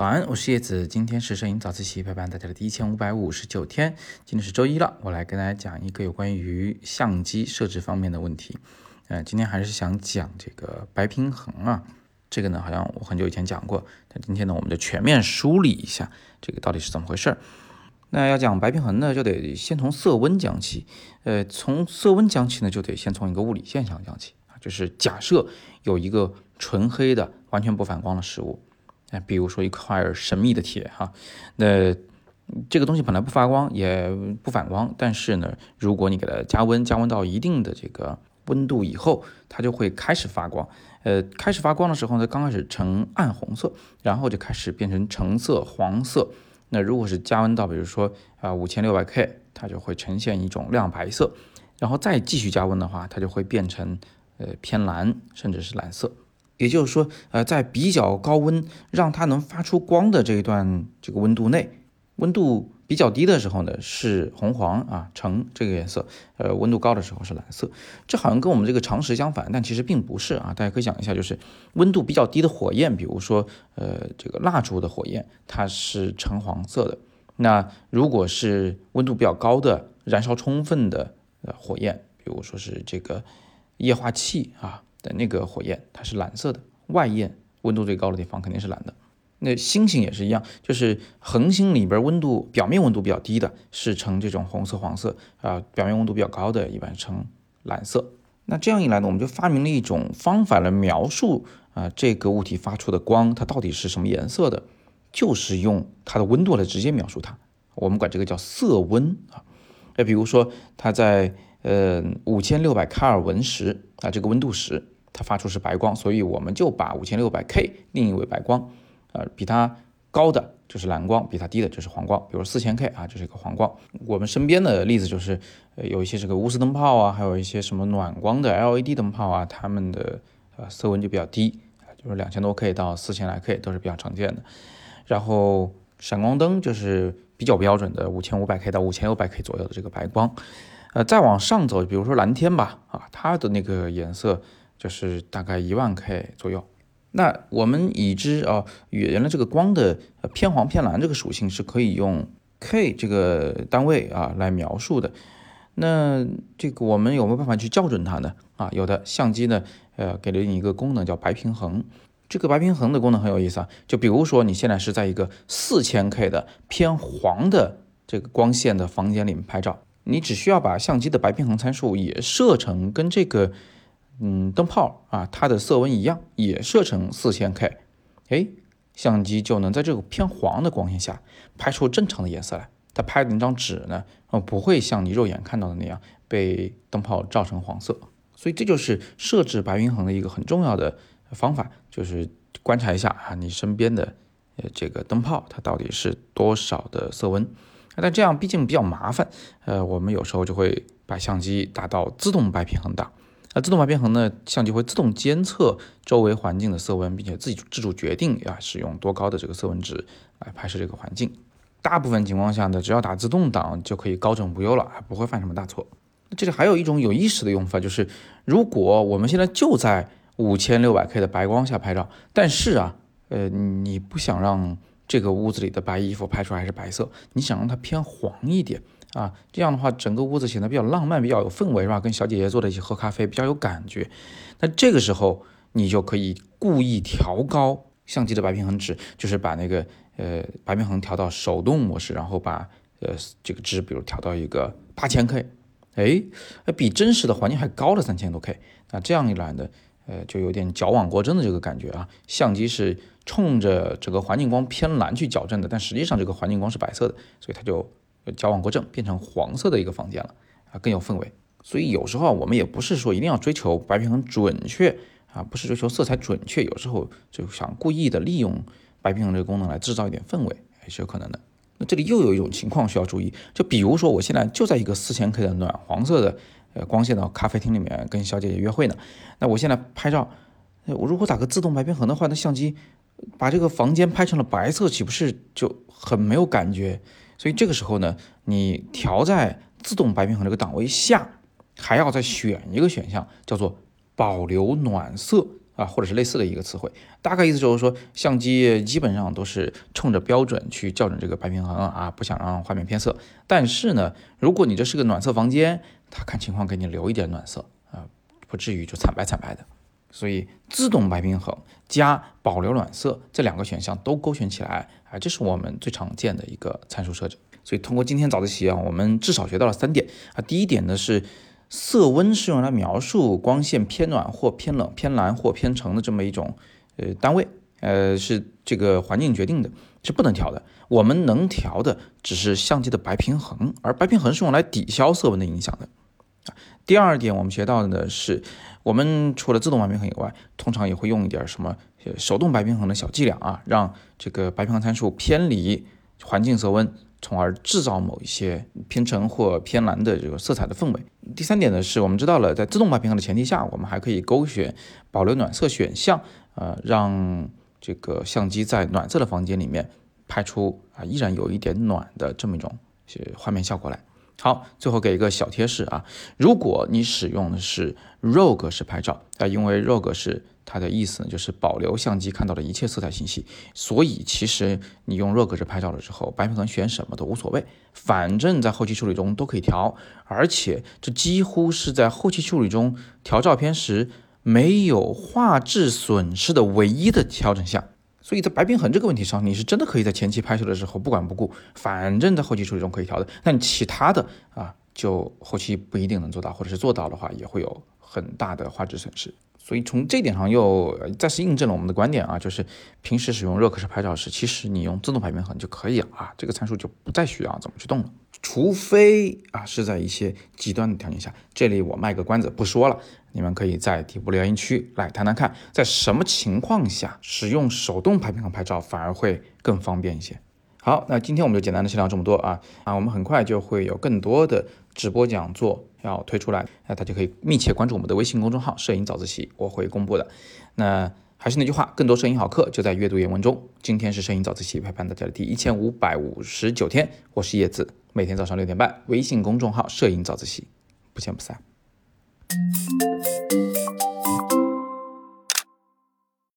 早安，我是叶子，今天是摄影早自习陪伴大家的第一千五百五十九天，今天是周一了，我来跟大家讲一个有关于相机设置方面的问题。呃，今天还是想讲这个白平衡啊，这个呢好像我很久以前讲过，但今天呢我们就全面梳理一下这个到底是怎么回事儿。那要讲白平衡呢，就得先从色温讲起，呃，从色温讲起呢，就得先从一个物理现象讲起啊，就是假设有一个纯黑的完全不反光的实物。哎，比如说一块神秘的铁哈，那这个东西本来不发光也不反光，但是呢，如果你给它加温，加温到一定的这个温度以后，它就会开始发光。呃，开始发光的时候呢，刚开始呈暗红色，然后就开始变成橙色、黄色。那如果是加温到比如说啊五千六百 K，它就会呈现一种亮白色，然后再继续加温的话，它就会变成呃偏蓝，甚至是蓝色。也就是说，呃，在比较高温让它能发出光的这一段这个温度内，温度比较低的时候呢是红黄啊橙这个颜色，呃，温度高的时候是蓝色。这好像跟我们这个常识相反，但其实并不是啊。大家可以想一下，就是温度比较低的火焰，比如说呃这个蜡烛的火焰，它是橙黄色的。那如果是温度比较高的、燃烧充分的呃火焰，比如说是这个液化气啊。的那个火焰，它是蓝色的，外焰温度最高的地方肯定是蓝的。那星星也是一样，就是恒星里边温度表面温度比较低的，是呈这种红色、黄色啊；表面温度比较高的，一般呈蓝色。那这样一来呢，我们就发明了一种方法来描述啊这个物体发出的光它到底是什么颜色的，就是用它的温度来直接描述它。我们管这个叫色温啊。那比如说它在。呃，五千六百卡尔文时啊，这个温度时，它发出是白光，所以我们就把五千六百 K 定义为白光，呃，比它高的就是蓝光，比它低的就是黄光。比如四千 K 啊，这是一个黄光。我们身边的例子就是，呃，有一些这个钨丝灯泡啊，还有一些什么暖光的 LED 灯泡啊，它们的呃色温就比较低，就是两千多 K 到四千来 K 都是比较常见的。然后闪光灯就是比较标准的五千五百 K 到五千六百 K 左右的这个白光。呃，再往上走，比如说蓝天吧，啊，它的那个颜色就是大概一万 K 左右。那我们已知啊，原来这个光的偏黄偏蓝这个属性是可以用 K 这个单位啊来描述的。那这个我们有没有办法去校准它呢？啊，有的相机呢，呃，给了你一个功能叫白平衡。这个白平衡的功能很有意思啊，就比如说你现在是在一个四千 K 的偏黄的这个光线的房间里面拍照。你只需要把相机的白平衡参数也设成跟这个，嗯，灯泡啊，它的色温一样，也设成四千 K，哎，相机就能在这个偏黄的光线下拍出正常的颜色来。它拍的那张纸呢，呃，不会像你肉眼看到的那样被灯泡照成黄色。所以这就是设置白平衡的一个很重要的方法，就是观察一下啊，你身边的呃这个灯泡它到底是多少的色温。但这样毕竟比较麻烦，呃，我们有时候就会把相机打到自动白平衡档。那自动白平衡呢，相机会自动监测周围环境的色温，并且自己自主决定要使用多高的这个色温值来拍摄这个环境。大部分情况下呢，只要打自动挡就可以高枕无忧了，不会犯什么大错。这里还有一种有意识的用法，就是如果我们现在就在五千六百 K 的白光下拍照，但是啊，呃，你不想让这个屋子里的白衣服拍出来还是白色，你想让它偏黄一点啊？这样的话，整个屋子显得比较浪漫，比较有氛围，是吧？跟小姐姐坐在一起喝咖啡，比较有感觉。那这个时候，你就可以故意调高相机的白平衡值，就是把那个呃白平衡调到手动模式，然后把呃这个值，比如调到一个八千 K，哎，比真实的环境还高了三千多 K。那这样一来呢？呃，就有点矫枉过正的这个感觉啊。相机是冲着这个环境光偏蓝去矫正的，但实际上这个环境光是白色的，所以它就矫枉过正，变成黄色的一个房间了啊，更有氛围。所以有时候我们也不是说一定要追求白平衡准确啊，不是追求色彩准确，有时候就想故意的利用白平衡这个功能来制造一点氛围，也是有可能的。那这里又有一种情况需要注意，就比如说我现在就在一个四千 K 的暖黄色的。呃，光线的咖啡厅里面跟小姐姐约会呢，那我现在拍照，我如果打个自动白平衡的话，那相机把这个房间拍成了白色，岂不是就很没有感觉？所以这个时候呢，你调在自动白平衡这个档位下，还要再选一个选项，叫做保留暖色啊，啊，或者是类似的一个词汇，大概意思就是说，相机基本上都是冲着标准去校准这个白平衡啊，不想让画面偏色。但是呢，如果你这是个暖色房间，它看情况给你留一点暖色啊，不至于就惨白惨白的。所以自动白平衡加保留暖色这两个选项都勾选起来啊，这是我们最常见的一个参数设置。所以通过今天早自习啊，我们至少学到了三点啊。第一点呢是。色温是用来描述光线偏暖或偏冷、偏蓝或偏橙的这么一种呃单位，呃是这个环境决定的，是不能调的。我们能调的只是相机的白平衡，而白平衡是用来抵消色温的影响的。第二点，我们学到的呢是，我们除了自动白平衡以外，通常也会用一点什么手动白平衡的小伎俩啊，让这个白平衡参数偏离环境色温。从而制造某一些偏橙或偏蓝的这个色彩的氛围。第三点呢，是我们知道了，在自动白平衡的前提下，我们还可以勾选保留暖色选项，呃，让这个相机在暖色的房间里面拍出啊依然有一点暖的这么一种画面效果来。好，最后给一个小贴士啊，如果你使用的是 RAW 式拍照啊，因为 RAW 是它的意思呢，就是保留相机看到的一切色彩信息，所以其实你用 RAW 式拍照的时候，白平衡选什么都无所谓，反正在后期处理中都可以调，而且这几乎是在后期处理中调照片时没有画质损失的唯一的调整项。所以在白平衡这个问题上，你是真的可以在前期拍摄的时候不管不顾，反正在后期处理中可以调的。但其他的啊，就后期不一定能做到，或者是做到的话，也会有很大的画质损失。所以从这点上又再次印证了我们的观点啊，就是平时使用热可视拍照时，其实你用自动白平衡就可以了啊，这个参数就不再需要怎么去动了。除非啊是在一些极端的条件下，这里我卖个关子不说了。你们可以在底部留言区来谈谈看，在什么情况下使用手动拍平衡拍照反而会更方便一些。好，那今天我们就简单的先聊这么多啊啊，我们很快就会有更多的直播讲座要推出来，那大家可以密切关注我们的微信公众号“摄影早自习”，我会公布的。那还是那句话，更多摄影好课就在阅读原文中。今天是摄影早自习陪伴大家的第一千五百五十九天，我是叶子，每天早上六点半，微信公众号“摄影早自习”，不见不散。Música